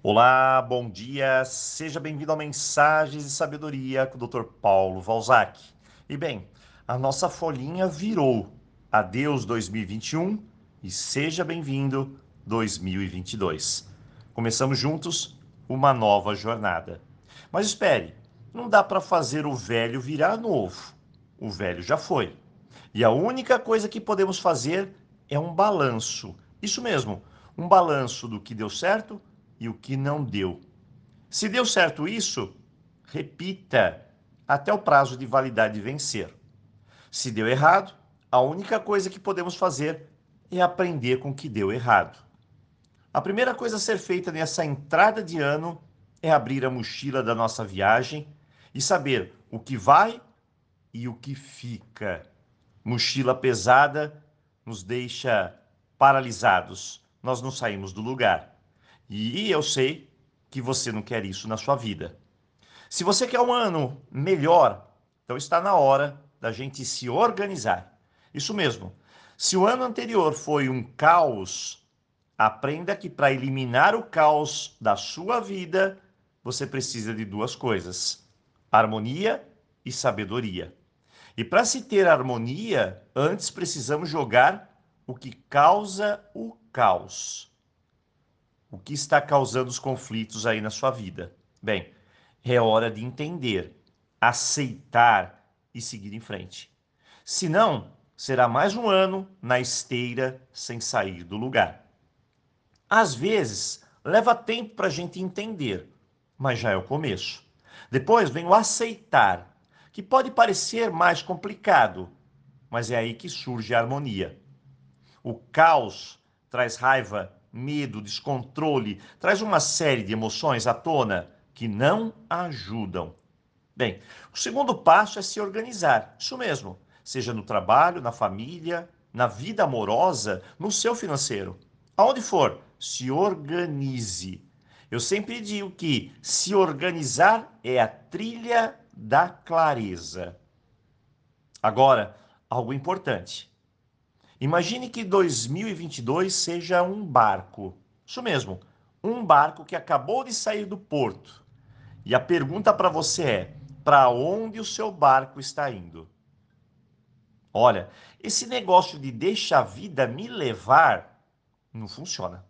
Olá, bom dia, seja bem-vindo a Mensagens de Sabedoria com o Dr. Paulo Valzac. E bem, a nossa folhinha virou. Adeus 2021 e seja bem-vindo 2022. Começamos juntos uma nova jornada. Mas espere, não dá para fazer o velho virar novo. O velho já foi. E a única coisa que podemos fazer é um balanço. Isso mesmo, um balanço do que deu certo e o que não deu. Se deu certo isso, repita até o prazo de validade vencer. Se deu errado, a única coisa que podemos fazer é aprender com o que deu errado. A primeira coisa a ser feita nessa entrada de ano é abrir a mochila da nossa viagem e saber o que vai e o que fica. Mochila pesada nos deixa paralisados, nós não saímos do lugar. E eu sei que você não quer isso na sua vida. Se você quer um ano melhor, então está na hora da gente se organizar. Isso mesmo. Se o ano anterior foi um caos, aprenda que para eliminar o caos da sua vida, você precisa de duas coisas: harmonia e sabedoria. E para se ter harmonia, antes precisamos jogar o que causa o caos o que está causando os conflitos aí na sua vida? Bem, é hora de entender, aceitar e seguir em frente. Senão, será mais um ano na esteira sem sair do lugar. Às vezes, leva tempo para a gente entender, mas já é o começo. Depois vem o aceitar, que pode parecer mais complicado, mas é aí que surge a harmonia. O caos traz raiva medo, descontrole, traz uma série de emoções à tona que não ajudam. Bem, o segundo passo é se organizar, isso mesmo, seja no trabalho, na família, na vida amorosa, no seu financeiro. Aonde for, se organize. Eu sempre digo que se organizar é a trilha da clareza. Agora, algo importante. Imagine que 2022 seja um barco. Isso mesmo, um barco que acabou de sair do porto. E a pergunta para você é: para onde o seu barco está indo? Olha, esse negócio de deixa a vida me levar não funciona.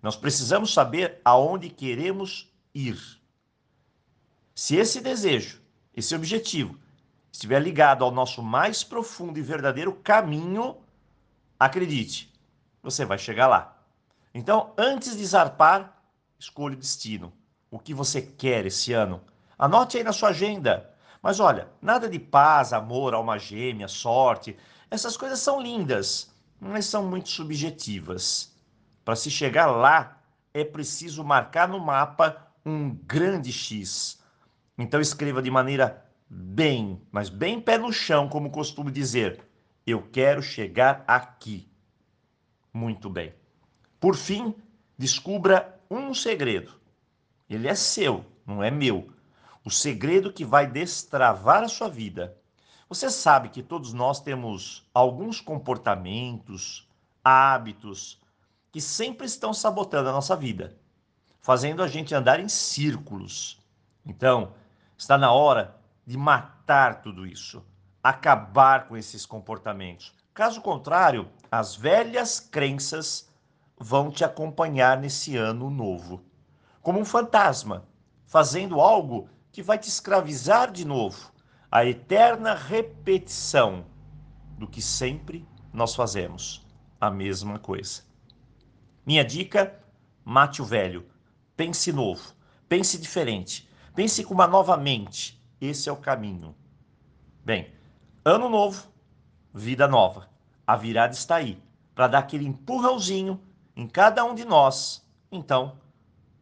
Nós precisamos saber aonde queremos ir. Se esse desejo, esse objetivo, estiver ligado ao nosso mais profundo e verdadeiro caminho, Acredite, você vai chegar lá. Então, antes de zarpar, escolha o destino. O que você quer esse ano? Anote aí na sua agenda. Mas olha, nada de paz, amor, alma gêmea, sorte. Essas coisas são lindas, mas são muito subjetivas. Para se chegar lá, é preciso marcar no mapa um grande X. Então escreva de maneira bem, mas bem pé no chão, como costumo dizer. Eu quero chegar aqui. Muito bem. Por fim, descubra um segredo. Ele é seu, não é meu. O segredo que vai destravar a sua vida. Você sabe que todos nós temos alguns comportamentos, hábitos que sempre estão sabotando a nossa vida, fazendo a gente andar em círculos. Então, está na hora de matar tudo isso acabar com esses comportamentos. Caso contrário, as velhas crenças vão te acompanhar nesse ano novo, como um fantasma, fazendo algo que vai te escravizar de novo, a eterna repetição do que sempre nós fazemos, a mesma coisa. Minha dica: mate o velho, pense novo, pense diferente, pense com uma nova mente. Esse é o caminho. Bem, Ano novo, vida nova. A virada está aí para dar aquele empurrãozinho em cada um de nós. Então,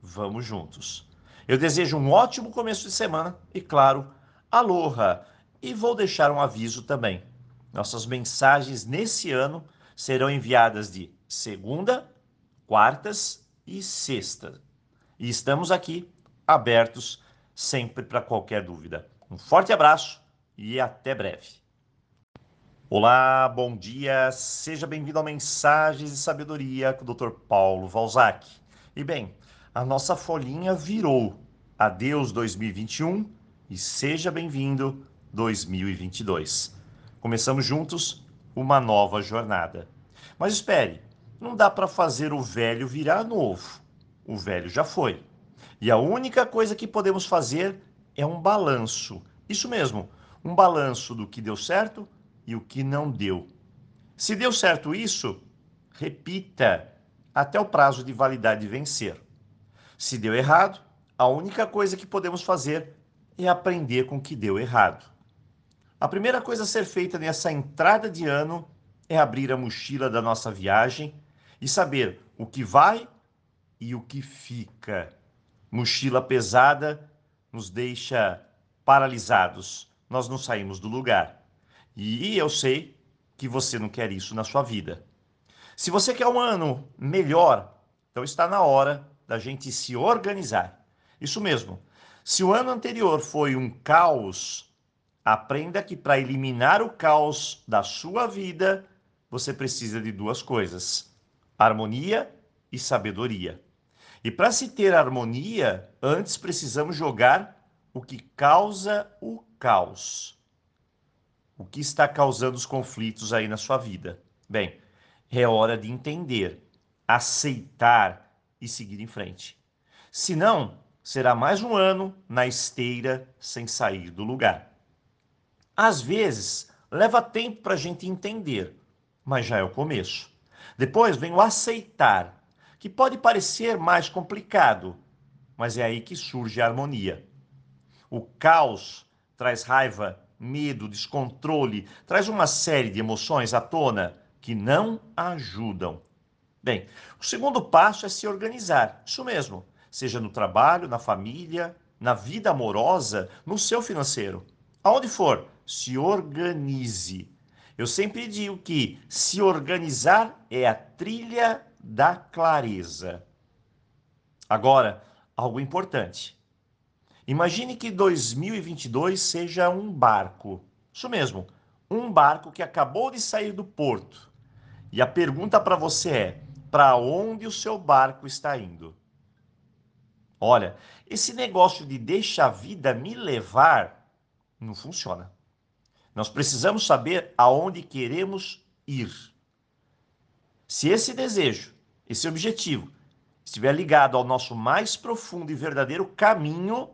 vamos juntos. Eu desejo um ótimo começo de semana e, claro, aloha! E vou deixar um aviso também. Nossas mensagens nesse ano serão enviadas de segunda, quartas e sexta. E estamos aqui abertos sempre para qualquer dúvida. Um forte abraço e até breve. Olá, bom dia, seja bem-vindo a Mensagens de Sabedoria com o Dr. Paulo Valzac. E bem, a nossa folhinha virou. Adeus 2021 e seja bem-vindo 2022. Começamos juntos uma nova jornada. Mas espere, não dá para fazer o velho virar novo. O velho já foi. E a única coisa que podemos fazer é um balanço. Isso mesmo, um balanço do que deu certo e o que não deu. Se deu certo isso, repita até o prazo de validade vencer. Se deu errado, a única coisa que podemos fazer é aprender com o que deu errado. A primeira coisa a ser feita nessa entrada de ano é abrir a mochila da nossa viagem e saber o que vai e o que fica. Mochila pesada nos deixa paralisados, nós não saímos do lugar. E eu sei que você não quer isso na sua vida. Se você quer um ano melhor, então está na hora da gente se organizar. Isso mesmo. Se o ano anterior foi um caos, aprenda que para eliminar o caos da sua vida, você precisa de duas coisas: harmonia e sabedoria. E para se ter harmonia, antes precisamos jogar o que causa o caos. O que está causando os conflitos aí na sua vida? Bem, é hora de entender, aceitar e seguir em frente. Senão, será mais um ano na esteira sem sair do lugar. Às vezes, leva tempo para a gente entender, mas já é o começo. Depois vem o aceitar, que pode parecer mais complicado, mas é aí que surge a harmonia. O caos traz raiva, medo, descontrole, traz uma série de emoções à tona que não ajudam. Bem, o segundo passo é se organizar. Isso mesmo, seja no trabalho, na família, na vida amorosa, no seu financeiro. Aonde for, se organize. Eu sempre digo que se organizar é a trilha da clareza. Agora, algo importante. Imagine que 2022 seja um barco. Isso mesmo, um barco que acabou de sair do porto. E a pergunta para você é: para onde o seu barco está indo? Olha, esse negócio de deixa a vida me levar não funciona. Nós precisamos saber aonde queremos ir. Se esse desejo, esse objetivo, estiver ligado ao nosso mais profundo e verdadeiro caminho,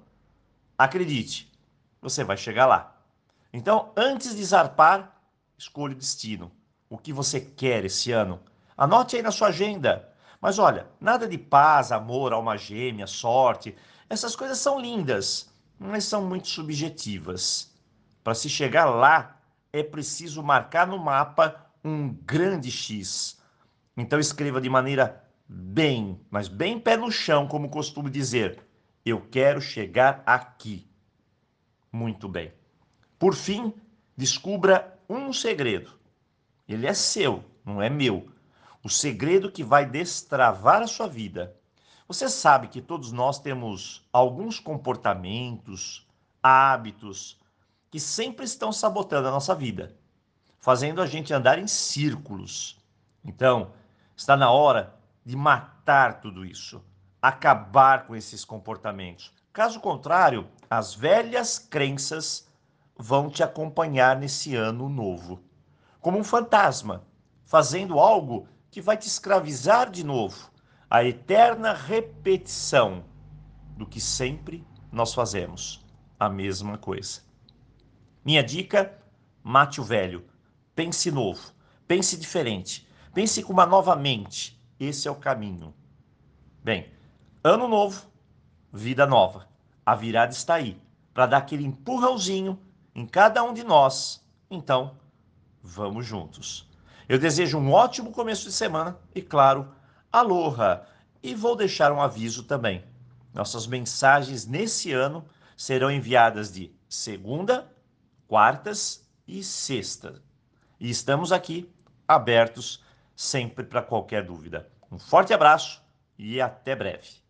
Acredite, você vai chegar lá. Então, antes de zarpar, escolha o destino. O que você quer esse ano? Anote aí na sua agenda. Mas olha, nada de paz, amor, alma gêmea, sorte. Essas coisas são lindas, mas são muito subjetivas. Para se chegar lá, é preciso marcar no mapa um grande X. Então escreva de maneira bem, mas bem pé no chão, como costumo dizer. Eu quero chegar aqui. Muito bem. Por fim, descubra um segredo. Ele é seu, não é meu. O segredo que vai destravar a sua vida. Você sabe que todos nós temos alguns comportamentos, hábitos que sempre estão sabotando a nossa vida, fazendo a gente andar em círculos. Então, está na hora de matar tudo isso acabar com esses comportamentos. Caso contrário, as velhas crenças vão te acompanhar nesse ano novo, como um fantasma, fazendo algo que vai te escravizar de novo, a eterna repetição do que sempre nós fazemos, a mesma coisa. Minha dica: mate o velho, pense novo, pense diferente, pense com uma nova mente. Esse é o caminho. Bem, Ano novo, vida nova. A virada está aí para dar aquele empurrãozinho em cada um de nós. Então, vamos juntos. Eu desejo um ótimo começo de semana e, claro, aloha! E vou deixar um aviso também. Nossas mensagens nesse ano serão enviadas de segunda, quartas e sexta. E estamos aqui abertos sempre para qualquer dúvida. Um forte abraço e até breve.